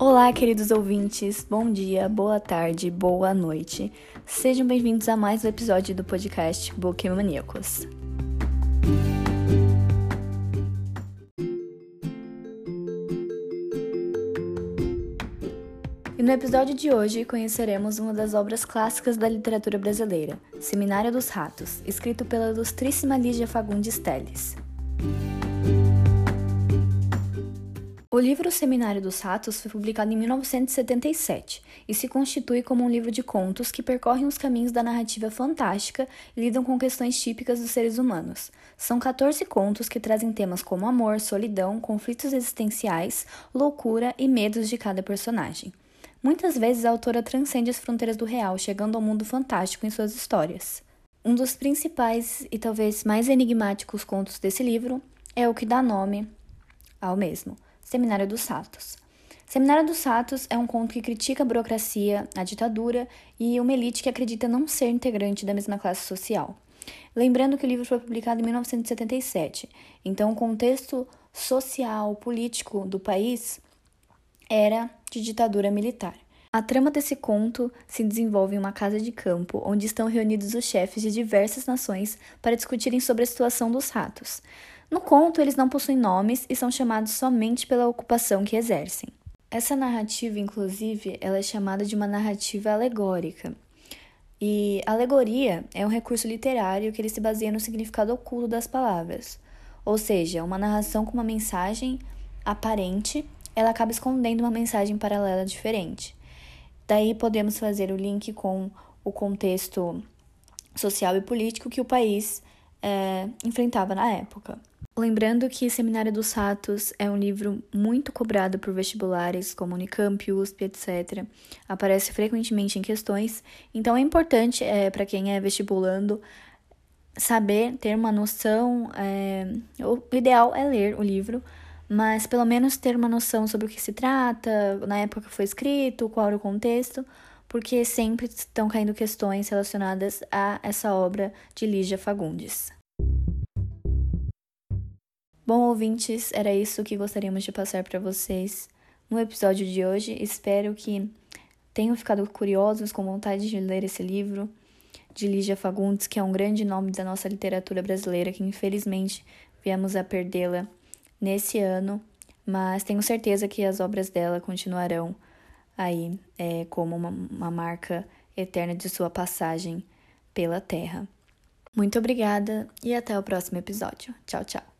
Olá, queridos ouvintes, bom dia, boa tarde, boa noite. Sejam bem-vindos a mais um episódio do podcast Boquemaníacos. E no episódio de hoje conheceremos uma das obras clássicas da literatura brasileira, Seminário dos Ratos, escrito pela ilustríssima Lígia Fagundes Telles. O livro Seminário dos Ratos foi publicado em 1977 e se constitui como um livro de contos que percorrem os caminhos da narrativa fantástica e lidam com questões típicas dos seres humanos. São 14 contos que trazem temas como amor, solidão, conflitos existenciais, loucura e medos de cada personagem. Muitas vezes a autora transcende as fronteiras do real, chegando ao mundo fantástico em suas histórias. Um dos principais e talvez mais enigmáticos contos desse livro é o que dá nome ao mesmo. Seminário dos Satos. Seminário dos Satos é um conto que critica a burocracia, a ditadura e uma elite que acredita não ser integrante da mesma classe social. Lembrando que o livro foi publicado em 1977, então o contexto social, político do país era de ditadura militar. A trama desse conto se desenvolve em uma casa de campo, onde estão reunidos os chefes de diversas nações para discutirem sobre a situação dos ratos. No conto, eles não possuem nomes e são chamados somente pela ocupação que exercem. Essa narrativa, inclusive, ela é chamada de uma narrativa alegórica. E alegoria é um recurso literário que ele se baseia no significado oculto das palavras. Ou seja, uma narração com uma mensagem aparente, ela acaba escondendo uma mensagem paralela diferente. Daí podemos fazer o link com o contexto social e político que o país é, enfrentava na época. Lembrando que Seminário dos Ratos é um livro muito cobrado por vestibulares como Unicamp, USP, etc. Aparece frequentemente em questões, então é importante é, para quem é vestibulando saber, ter uma noção. É, o ideal é ler o livro, mas pelo menos ter uma noção sobre o que se trata, na época que foi escrito, qual era o contexto, porque sempre estão caindo questões relacionadas a essa obra de Lígia Fagundes. Bom, ouvintes, era isso que gostaríamos de passar para vocês no episódio de hoje. Espero que tenham ficado curiosos, com vontade de ler esse livro de Lígia Fagundes, que é um grande nome da nossa literatura brasileira, que infelizmente viemos a perdê-la nesse ano, mas tenho certeza que as obras dela continuarão aí é, como uma, uma marca eterna de sua passagem pela Terra. Muito obrigada e até o próximo episódio. Tchau, tchau.